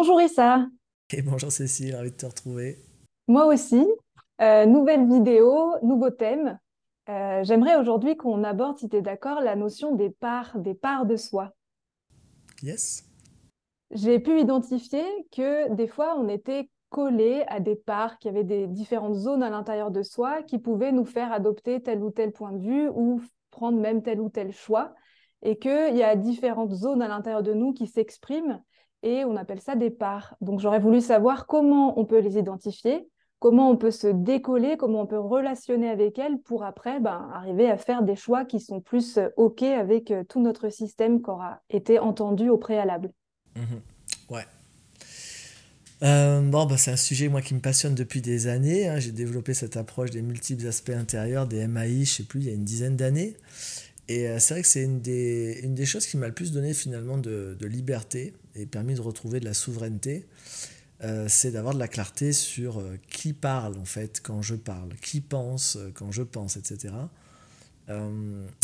Bonjour Issa, Et bonjour Cécile, ravi de te retrouver. moi aussi. Euh, nouvelle vidéo, nouveau thème. Euh, j'aimerais aujourd'hui qu'on aborde, si tu es d'accord, la notion des parts, des parts de soi. Yes? J'ai pu identifier que des fois, on était collé à des parts, qui avaient des différentes zones à l'intérieur de soi qui pouvaient nous faire adopter tel ou tel point de vue ou prendre même tel ou tel choix. Et qu'il y a différentes zones à l'intérieur de nous qui s'expriment et on appelle ça des parts. Donc j'aurais voulu savoir comment on peut les identifier, comment on peut se décoller, comment on peut relationner avec elles pour après ben, arriver à faire des choix qui sont plus euh, OK avec euh, tout notre système qui aura été entendu au préalable. Mhm. Ouais. Euh, bon, bah, c'est un sujet moi qui me passionne depuis des années. hein. J'ai développé cette approche des multiples aspects intérieurs, des MAI, je sais plus, il y a une dizaine d'années. Et c'est vrai que c'est une des, une des choses qui m'a le plus donné finalement de liberté et permis de retrouver de la souveraineté. Euh, c'est d'avoir de la clarté sur euh, qui parle en fait quand je parle, qui pense euh, quand je pense, etc.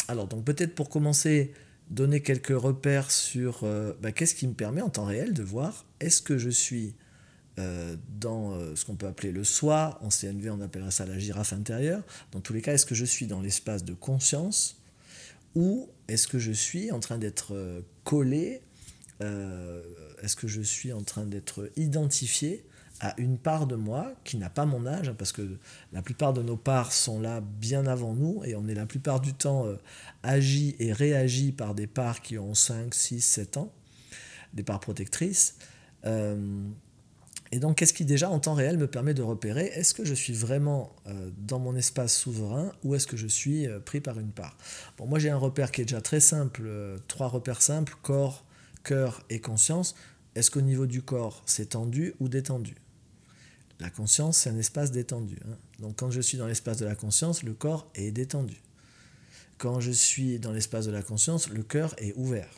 Alors, donc peut-être pour commencer, donner quelques repères sur bah, qu'est-ce qui me permet en temps réel de voir est-ce que je suis dans ce qu'on peut appeler le soi, en CNV on appellera ça la girafe intérieure, dans tous les cas, est-ce que je suis dans l'espace de conscience ou est-ce que je suis en train d'être collé, euh, est-ce que je suis en train d'être identifié à une part de moi qui n'a pas mon âge, hein, parce que la plupart de nos parts sont là bien avant nous, et on est la plupart du temps euh, agi et réagi par des parts qui ont 5, 6, 7 ans, des parts protectrices. Euh, et donc, qu'est-ce qui déjà en temps réel me permet de repérer est-ce que je suis vraiment dans mon espace souverain ou est-ce que je suis pris par une part? Bon, moi j'ai un repère qui est déjà très simple, trois repères simples corps, cœur et conscience. Est-ce qu'au niveau du corps c'est tendu ou détendu? La conscience c'est un espace détendu. hein. Donc, quand je suis dans l'espace de la conscience, le corps est détendu. Quand je suis dans l'espace de la conscience, le cœur est ouvert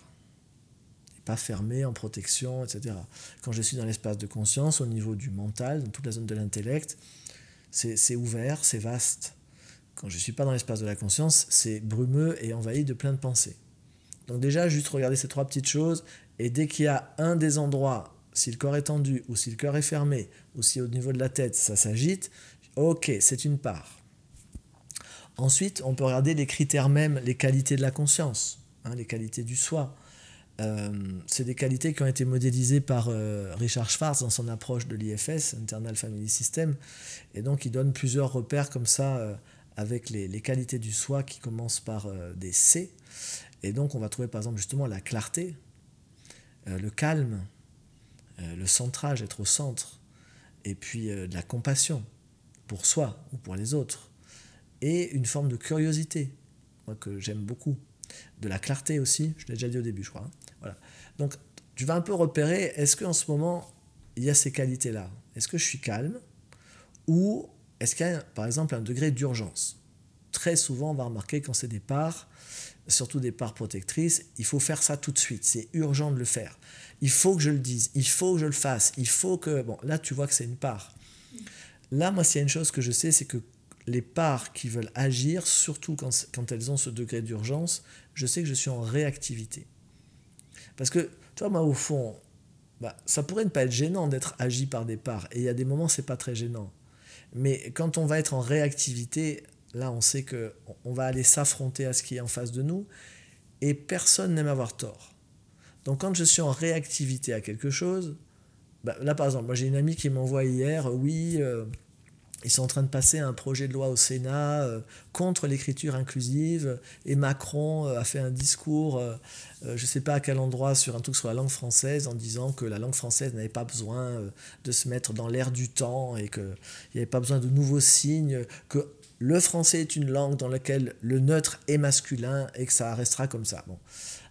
pas fermé, en protection, etc. Quand je suis dans l'espace de conscience, au niveau du mental, dans toute la zone de l'intellect, c'est c'est ouvert, c'est vaste. Quand je ne suis pas dans l'espace de la conscience, c'est brumeux et envahi de plein de pensées. Donc déjà, juste regarder ces trois petites choses, et dès qu'il y a un des endroits, si le corps est tendu, ou si le cœur est fermé, ou si au niveau de la tête ça s'agite, ok, c'est une part. Ensuite, on peut regarder les critères même, les qualités de la conscience, hein, les qualités du soi. Euh, c'est des qualités qui ont été modélisées par euh, Richard Schwartz dans son approche de l'IFS, Internal Family System, et donc il donne plusieurs repères comme ça euh, avec les, qualités du soi qui commencent par des C, et donc on va trouver par exemple justement la clarté, euh, le calme, euh, le centrage, être au centre, et puis euh, de la compassion pour soi ou pour les autres, et une forme de curiosité, moi que j'aime beaucoup, de la clarté aussi, je l'ai déjà dit au début je crois. hein. Voilà. Donc tu vas un peu repérer, est-ce qu'en ce moment il y a ces qualités-là? Est-ce que je suis calme? Ou est-ce qu'il y a par exemple un degré d'urgence? Très souvent on va remarquer quand c'est des parts, surtout des parts protectrices, il faut faire ça tout de suite, c'est urgent de le faire. Il faut que je le dise, il faut que je le fasse, il faut que... Bon, là tu vois que c'est une part. Là, moi, s'il y a une chose que je sais, c'est que les parts qui veulent agir, surtout quand, quand elles ont ce degré d'urgence, je sais que je suis en réactivité. Parce que, tu vois, moi, au fond, bah, ça pourrait ne pas être gênant d'être agi par des parts. Et il y a des moments, c'est pas très gênant. Mais quand on va être en réactivité, là, on sait que on va aller s'affronter à ce qui est en face de nous. Et personne n'aime avoir tort. Donc, quand je suis en réactivité à quelque chose, bah, là, par exemple, moi, j'ai une amie qui m'envoie hier, euh, oui. euh, ils sont en train de passer un projet de loi au Sénat euh, contre l'écriture inclusive et Macron a fait un discours, je ne sais pas à quel endroit, sur un truc sur la langue française en disant que la langue française n'avait pas besoin de se mettre dans l'air du temps et qu'il n'y avait pas besoin de nouveaux signes, que le français est une langue dans laquelle le neutre est masculin et que ça restera comme ça. Bon,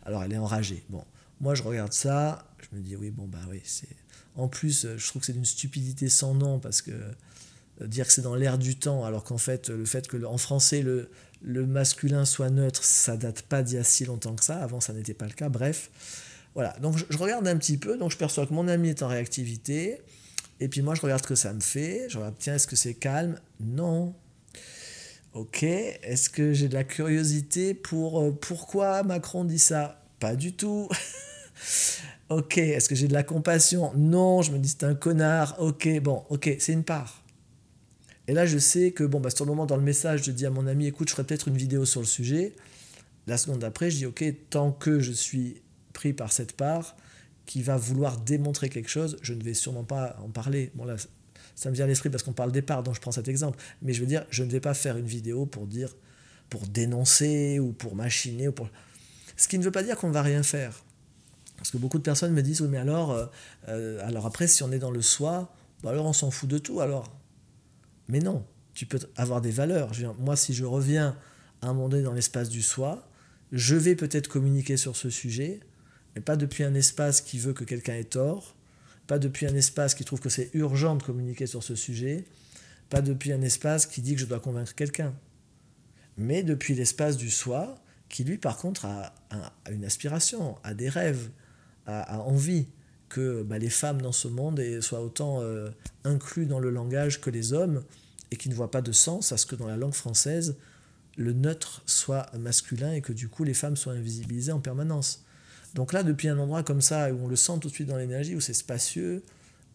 alors elle est enragée. Bon, moi je regarde ça, je me dis oui, bon bah oui, c'est... En plus, euh, je trouve que c'est d'une stupidité sans nom parce que euh, dire que c'est dans l'air du temps, alors qu'en fait, le fait que en français le, le masculin soit neutre, ça date pas d'il y a si longtemps que ça. Avant, ça n'était pas le cas. Bref, voilà. Donc, je, je regarde un petit peu. Donc, je perçois que mon ami est en réactivité. Et puis, moi, je regarde ce que ça me fait. Je regarde, tiens, est-ce que c'est calme? Non. Ok. Est-ce que j'ai de la curiosité pour euh, pourquoi Macron dit ça? Pas du tout. ok, est-ce que j'ai de la compassion? Non, je me dis c'est un connard. Ok, bon, ok, c'est une part. Et là, je sais que, bon, bah, sur le moment, dans le message, je dis à mon ami, écoute, je ferai peut-être une vidéo sur le sujet. La seconde d'après, je dis, ok, tant que je suis pris par cette part qui va vouloir démontrer quelque chose, je ne vais sûrement pas en parler. Ça me vient à l'esprit parce qu'on parle des parts, donc je prends cet exemple. Mais je veux dire, je ne vais pas faire une vidéo pour dire, pour dénoncer ou pour machiner. Ou pour... Ce qui ne veut pas dire qu'on ne va rien faire. Parce que beaucoup de personnes me disent, oui, mais alors, euh, euh, alors après, si on est dans le soi, bah alors on s'en fout de tout alors. Mais non, tu peux avoir des valeurs. moi, si je reviens à un moment donné dans l'espace du soi, je vais peut-être communiquer sur ce sujet, mais pas depuis un espace qui veut que quelqu'un ait tort, pas depuis un espace qui trouve que c'est urgent de communiquer sur ce sujet, pas depuis un espace qui dit que je dois convaincre quelqu'un, mais depuis l'espace du soi qui, lui, par contre, a, une aspiration, a des rêves, a, envie que bah, les femmes dans ce monde soient autant euh, inclus dans le langage que les hommes et qui ne voient pas de sens à ce que dans la langue française, le neutre soit masculin et que du coup les femmes soient invisibilisées en permanence. Donc là, depuis un endroit comme ça, où on le sent tout de suite dans l'énergie, où c'est spacieux,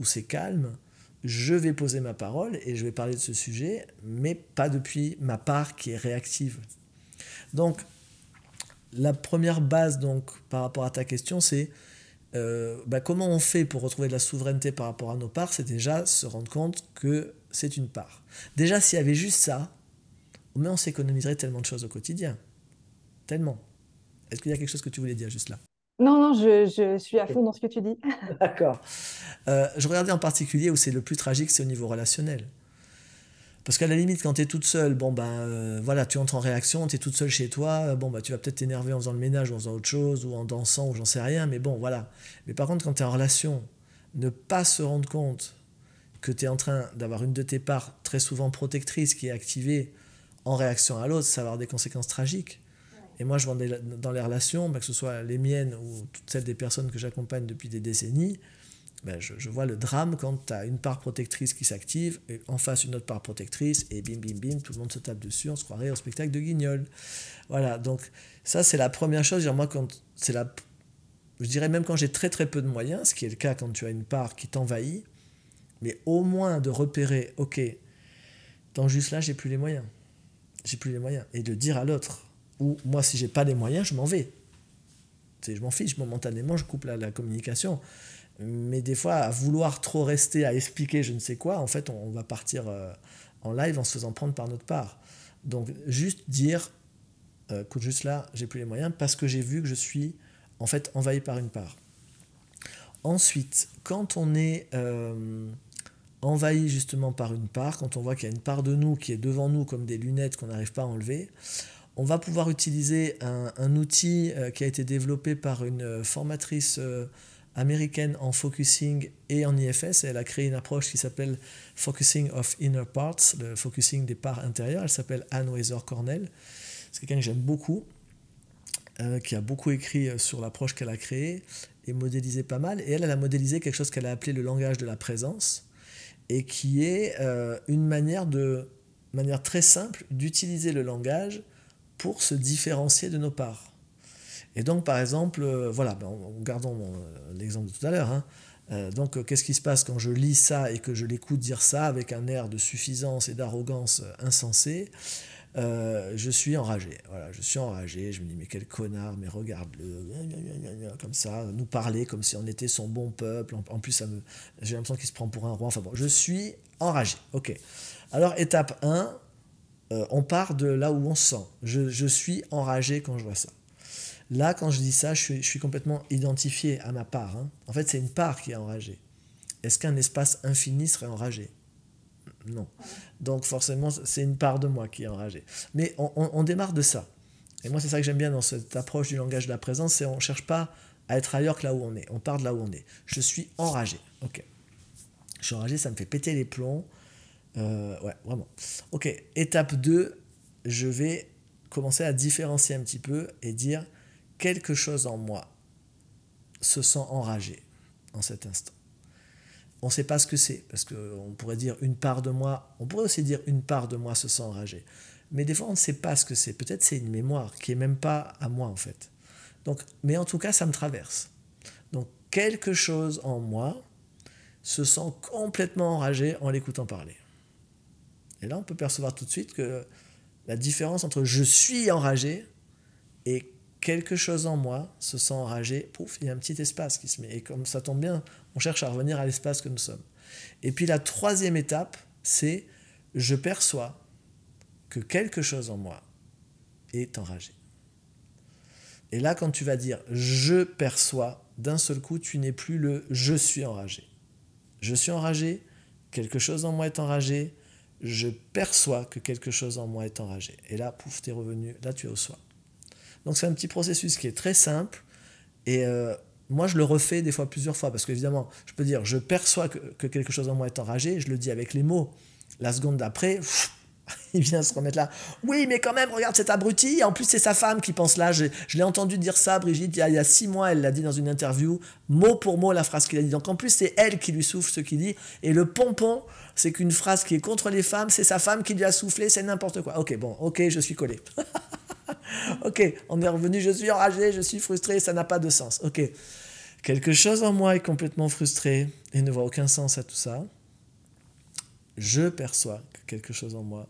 où c'est calme, je vais poser ma parole et je vais parler de ce sujet, mais pas depuis ma part qui est réactive. Donc, la première base donc, par rapport à ta question, c'est euh, bah, comment on fait pour retrouver de la souveraineté par rapport à nos parts? C'est déjà se rendre compte que c'est une part. Déjà, s'il y avait juste ça, on s'économiserait tellement de choses au quotidien. Tellement. Est-ce qu'il y a quelque chose que tu voulais dire juste là? Non, non, je, suis à fond dans ce que tu dis. D'accord. Euh, je regardais en particulier où c'est le plus tragique, c'est au niveau relationnel. Parce qu'à la limite, quand tu es toute seule, bon ben euh, voilà, tu entres en réaction, tu es toute seule chez toi, bon bah tu vas peut-être t'énerver en faisant le ménage ou en faisant autre chose, ou en dansant, ou j'en sais rien, mais bon voilà. Mais par contre, quand tu es en relation, ne pas se rendre compte que tu es en train d'avoir une de tes parts très souvent protectrice qui est activée en réaction à l'autre, ça va avoir des conséquences tragiques. Et moi, je vois dans les relations, bah, que ce soit les miennes ou toutes celles des personnes que j'accompagne depuis des décennies, ben, je, vois le drame quand tu as une part protectrice qui s'active, et en face une autre part protectrice, et bim, bim, bim, tout le monde se tape dessus, on se croirait au spectacle de Guignol. Voilà, donc ça c'est la première chose. Moi, quand c'est la, je dirais même quand j'ai très très peu de moyens, ce qui est le cas quand tu as une part qui t'envahit, mais au moins de repérer, ok, dans juste là, j'ai plus les moyens. J'ai plus les moyens. Et de dire à l'autre, ou moi, si j'ai pas les moyens, je m'en vais. je m'en fiche, momentanément, je coupe la, la communication. Mais des fois, à vouloir trop rester à expliquer je ne sais quoi, en fait, on, va partir euh, en live en se faisant prendre par notre part. Donc, juste dire, euh, écoute, juste là, j'ai plus les moyens parce que j'ai vu que je suis en fait envahi par une part. Ensuite, quand on est euh, envahi justement par une part, quand on voit qu'il y a une part de nous qui est devant nous comme des lunettes qu'on n'arrive pas à enlever, on va pouvoir utiliser un, outil qui a été développé par une formatrice américaine en focusing et en IFS. elle a créé une approche qui s'appelle Focusing of Inner Parts, le focusing des parts intérieures. Elle s'appelle Anne Weiser Cornell. C'est quelqu'un que j'aime beaucoup, euh, qui a beaucoup écrit euh, sur l'approche qu'elle a créée et modélisé pas mal. Et elle, elle a modélisé quelque chose qu'elle a appelé le langage de la présence et qui est euh, une manière, de, manière très simple d'utiliser le langage pour se différencier de nos parts. Et donc, par exemple, euh, voilà, ben, gardons euh, l'exemple de tout à l'heure. Hein. Euh, donc, qu'est-ce qui se passe quand je lis ça et que je l'écoute dire ça avec un air de suffisance et d'arrogance insensée je suis enragé. Voilà, je suis enragé. Je me dis, mais quel connard, mais regarde-le, comme ça, nous parler comme si on était son bon peuple. En, plus, j'ai l'impression qu'il se prend pour un roi. Enfin bon, je suis enragé. Ok. Alors, étape 1, on part de là où on sent. Je, je suis enragé quand je vois ça. Là, quand je dis ça, je suis, complètement identifié à ma part. Hein. En fait, c'est une part qui est enragée. Est-ce qu'un espace infini serait enragé? Non. Donc forcément, c'est une part de moi qui est enragée. Mais on, démarre de ça. Et moi, c'est ça que j'aime bien dans cette approche du langage de la présence, c'est on ne cherche pas à être ailleurs que là où on est. On part de là où on est. Je suis enragé. Ok. Je suis enragé, ça me fait péter les plombs. Euh, ouais, vraiment. Ok, étape 2, je vais commencer à différencier un petit peu et dire quelque chose en moi se sent enragé en cet instant. On ne sait pas ce que c'est, parce qu'on pourrait dire une part de moi, on pourrait aussi dire une part de moi se sent enragé. Mais des fois, on ne sait pas ce que c'est. Peut-être c'est une mémoire qui est même pas à moi, en fait. Donc, mais en tout cas, ça me traverse. quelque chose en moi se sent complètement enragé en l'écoutant parler. Et là, on peut percevoir tout de suite que la différence entre je suis enragé et quelque chose en moi se sent enragé, pouf, il y a un petit espace qui se met. Et comme ça tombe bien, on cherche à revenir à l'espace que nous sommes. Et puis la troisième étape, c'est je perçois que quelque chose en moi est enragé. Et là, quand tu vas dire je perçois, d'un seul coup, tu n'es plus le je suis enragé. Je suis enragé, quelque chose en moi est enragé, je perçois que quelque chose en moi est enragé. Et là, pouf, tu es revenu, là tu es au soi. Donc c'est un petit processus qui est très simple. Et euh, moi, je le refais des fois plusieurs fois, parce qu'évidemment, je peux dire, je perçois que, que, quelque chose en moi est enragé, je le dis avec les mots. La seconde d'après, il vient se remettre là. Oui, mais quand même, regarde cet abruti. En plus, c'est sa femme qui pense là. Je, l'ai entendu dire ça, Brigitte, il y, a, six mois, elle l'a dit dans une interview, mot pour mot la phrase qu'il a dit. Donc en plus, c'est elle qui lui souffle ce qu'il dit. Et le pompon, c'est qu'une phrase qui est contre les femmes, c'est sa femme qui lui a soufflé, c'est n'importe quoi. Ok, bon, ok, je suis collé. ok, on est revenu, je suis enragé, je suis frustré, ça n'a pas de sens. Ok, quelque chose en moi est complètement frustré et ne voit aucun sens à tout ça. Je perçois que quelque chose en moi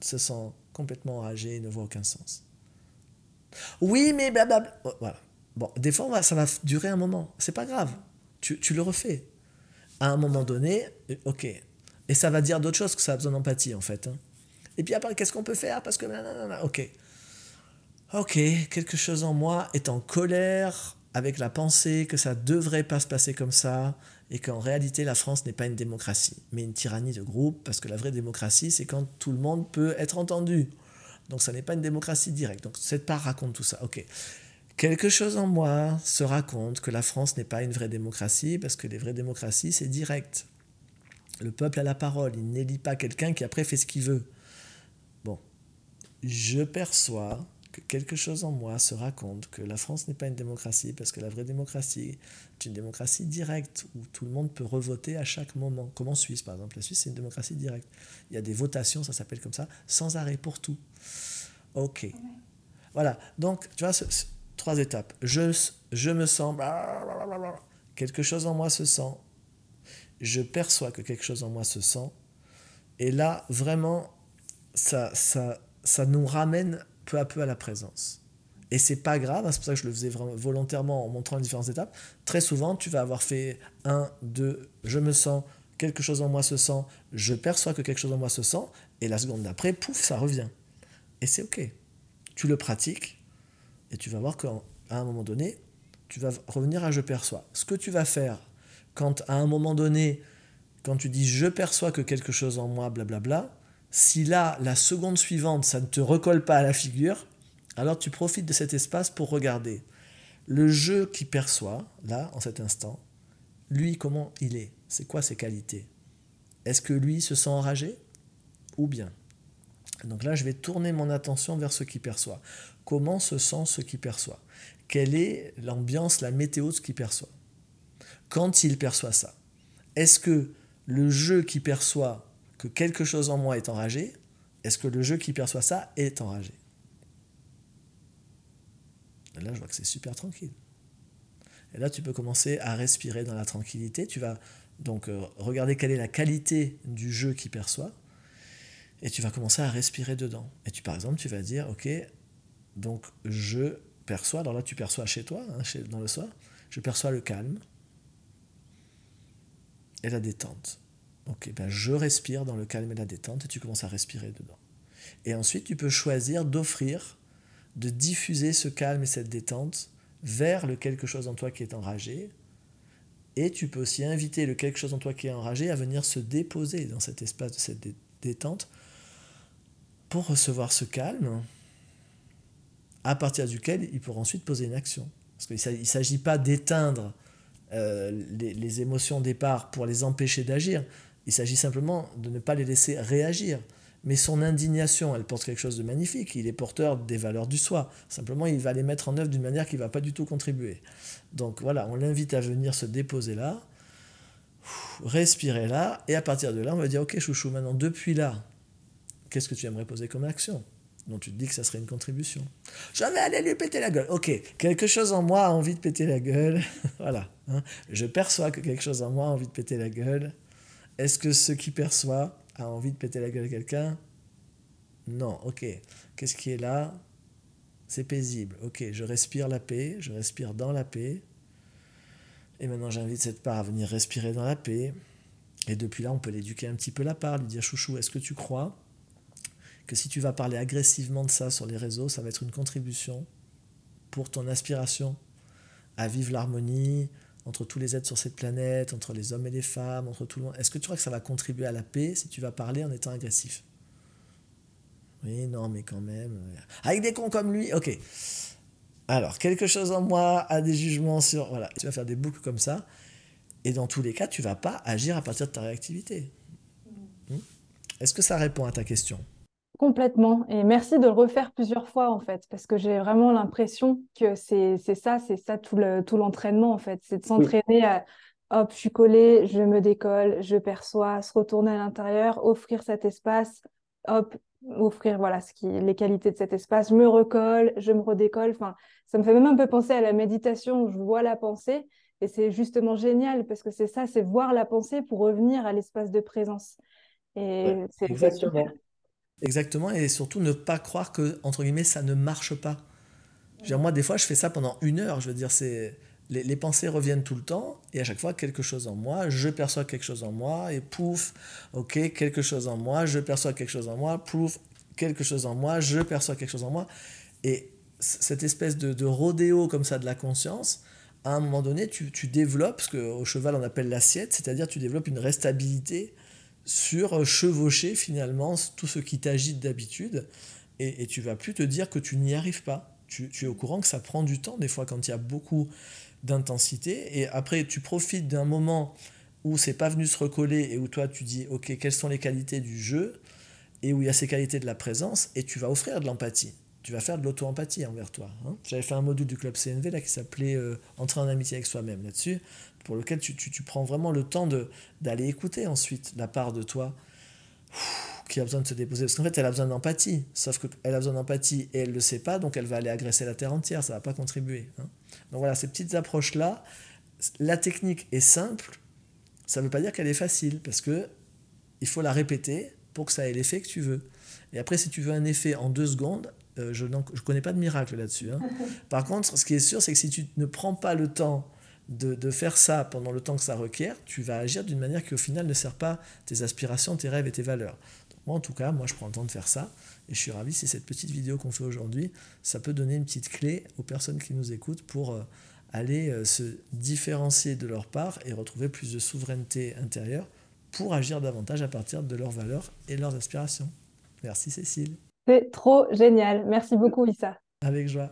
se sent complètement enragé et ne voit aucun sens. Oui, mais blablabla. Oh, voilà. Bon, des fois, ça va durer un moment. C'est pas grave. Tu, tu, le refais. À un moment donné, euh, ok. Et ça va dire d'autres choses que ça a besoin d'empathie, en fait. Hein. Et puis après, qu'est-ce qu'on peut faire Parce que. Ok. Ok, quelque chose en moi est en colère avec la pensée que ça devrait pas se passer comme ça et qu'en réalité la France n'est pas une démocratie, mais une tyrannie de groupe, parce que la vraie démocratie, c'est quand tout le monde peut être entendu. Donc ça n'est pas une démocratie directe. Donc cette part raconte tout ça. Ok. Quelque chose en moi se raconte que la France n'est pas une vraie démocratie, parce que les vraies démocraties, c'est direct. Le peuple a la parole, il n'élit pas quelqu'un qui après fait ce qu'il veut. Bon, je perçois quelque chose en moi se raconte que la France n'est pas une démocratie, parce que la vraie démocratie est une démocratie directe, où tout le monde peut revoter à chaque moment, comme en Suisse par exemple. La Suisse, c'est une démocratie directe. Il y a des votations, ça s'appelle comme ça, sans arrêt pour tout. Ok. Voilà, donc tu vois, trois étapes. Je, je me sens... Quelque chose en moi se sent. Je perçois que quelque chose en moi se sent. Et là, vraiment, ça, ça, ça nous ramène peu à peu à la présence. Et c'est pas grave, hein, c'est pour ça que je le faisais vraiment volontairement en montrant les différentes étapes. Très souvent, tu vas avoir fait un, deux, je me sens, quelque chose en moi se sent, je perçois que quelque chose en moi se sent, et la seconde d'après, pouf, ça revient. Et c'est ok. Tu le pratiques, et tu vas voir qu'à un moment donné, tu vas revenir à je perçois. Ce que tu vas faire quand à un moment donné, quand tu dis je perçois que quelque chose en moi, blablabla, si là, la seconde suivante, ça ne te recolle pas à la figure, alors tu profites de cet espace pour regarder le jeu qui perçoit, là, en cet instant, lui, comment il est. C'est quoi ses qualités? Est-ce que lui se sent enragé? Ou bien? Donc là, je vais tourner mon attention vers ce qui perçoit. Comment se sent ce qui perçoit? Quelle est l'ambiance, la météo de ce qui perçoit? Quand il perçoit ça, est-ce que le jeu qui perçoit que quelque chose en moi est enragé, est-ce que le jeu qui perçoit ça est enragé? Là, je vois que c'est super tranquille. Et là, tu peux commencer à respirer dans la tranquillité. Tu vas donc euh, regarder quelle est la qualité du jeu qui perçoit. Et tu vas commencer à respirer dedans. Et tu, par exemple, tu vas dire, OK, donc je perçois, alors là, tu perçois chez toi, hein, dans le soir, je perçois le calme et la détente. Ok, ben je respire dans le calme et la détente et tu commences à respirer dedans. Et ensuite, tu peux choisir d'offrir, de diffuser ce calme et cette détente vers le quelque chose en toi qui est enragé. Et tu peux aussi inviter le quelque chose en toi qui est enragé à venir se déposer dans cet espace de cette détente pour recevoir ce calme, à partir duquel il pourra ensuite poser une action. Parce qu'il ne s'agit pas d'éteindre euh, les, les, émotions au départ pour les empêcher d'agir, il s'agit simplement de ne pas les laisser réagir. Mais son indignation, elle porte quelque chose de magnifique. Il est porteur des valeurs du soi. Simplement, il va les mettre en œuvre d'une manière qui ne va pas du tout contribuer. Donc voilà, on l'invite à venir se déposer là, respirer là, et à partir de là, on va dire, ok chouchou, maintenant, depuis là, qu'est-ce que tu aimerais poser comme action? Donc tu te dis que ça serait une contribution. Je vais aller lui péter la gueule. Ok, quelque chose en moi a envie de péter la gueule. voilà. Hein. Je perçois que quelque chose en moi a envie de péter la gueule. Est-ce que ce qui perçoit a envie de péter la gueule à quelqu'un? Non, ok. Qu'est-ce qui est là? C'est paisible. Ok, je respire la paix, je respire dans la paix. Et maintenant j'invite cette part à venir respirer dans la paix. Et depuis là, on peut l'éduquer un petit peu la part, lui dire chouchou, est-ce que tu crois que si tu vas parler agressivement de ça sur les réseaux, ça va être une contribution pour ton aspiration à vivre l'harmonie entre tous les êtres sur cette planète, entre les hommes et les femmes, entre tout le monde. Est-ce que tu crois que ça va contribuer à la paix si tu vas parler en étant agressif? Oui, non, mais quand même. Avec des cons comme lui, ok. Alors, quelque chose en moi a des jugements sur. Voilà, tu vas faire des boucles comme ça. Et dans tous les cas, tu vas pas agir à partir de ta réactivité. Hmm? Est-ce que ça répond à ta question? Complètement. Et merci de le refaire plusieurs fois, en fait, parce que j'ai vraiment l'impression que c'est ça, c'est ça tout l'entraînement, en fait. C'est de s'entraîner à, hop, je suis collé, je me décolle, je perçois, se retourner à l'intérieur, offrir cet espace, hop, offrir voilà ce qui, les qualités de cet espace, je me recolle, je me redécolle. Enfin, ça me fait même un peu penser à la méditation où je vois la pensée. Et c'est justement génial parce que c'est ça, c'est voir la pensée pour revenir à l'espace de présence. Et c'est exactement. Exactement, et surtout ne pas croire que, entre guillemets, ça ne marche pas. moi, des fois, je fais ça pendant une heure. Je veux dire, c'est les, pensées reviennent tout le temps, et à chaque fois, quelque chose en moi, je perçois quelque chose en moi, et pouf, ok, quelque chose en moi, je perçois quelque chose en moi, pouf, quelque chose en moi, je perçois quelque chose en moi. Et cette espèce de, de rodéo comme ça de la conscience, à un moment donné, tu, tu développes ce qu'au cheval on appelle l'assiette, c'est-à-dire tu développes une restabilité sur chevaucher finalement tout ce qui t'agite d'habitude. Et, tu vas plus te dire que tu n'y arrives pas. Tu, es au courant que ça prend du temps des fois quand il y a beaucoup d'intensité. Et après tu profites d'un moment où c'est pas venu se recoller et où toi tu dis ok quelles sont les qualités du jeu? Et où il y a ces qualités de la présence et tu vas offrir de l'empathie tu vas faire de l'auto-empathie envers toi. Hein. J'avais fait un module du club CNV là, qui s'appelait euh, Entrer en amitié avec soi-même là-dessus, pour lequel tu, prends vraiment le temps d'aller écouter ensuite la part de toi qui a besoin de se déposer. Parce qu'en fait, elle a besoin d'empathie, sauf qu'elle a besoin d'empathie et elle ne le sait pas, donc elle va aller agresser la terre entière, ça ne va pas contribuer. Hein. Donc voilà, ces petites approches-là, la technique est simple, ça ne veut pas dire qu'elle est facile, parce que il faut la répéter pour que ça ait l'effet que tu veux. Et après, si tu veux un effet en deux secondes, euh, je ne connais pas de miracle là-dessus. Hein. Par contre, ce qui est sûr, c'est que si tu ne prends pas le temps de, de, faire ça pendant le temps que ça requiert, tu vas agir d'une manière qui au final ne sert pas tes aspirations, tes rêves et tes valeurs. moi, en tout cas, moi, je prends le temps de faire ça. Et je suis ravi si cette petite vidéo qu'on fait aujourd'hui, ça peut donner une petite clé aux personnes qui nous écoutent pour euh, aller euh, se différencier de leur part et retrouver plus de souveraineté intérieure pour agir davantage à partir de leurs valeurs et de leurs aspirations. Merci Cécile. C'est trop génial. Merci beaucoup, Issa. Avec joie.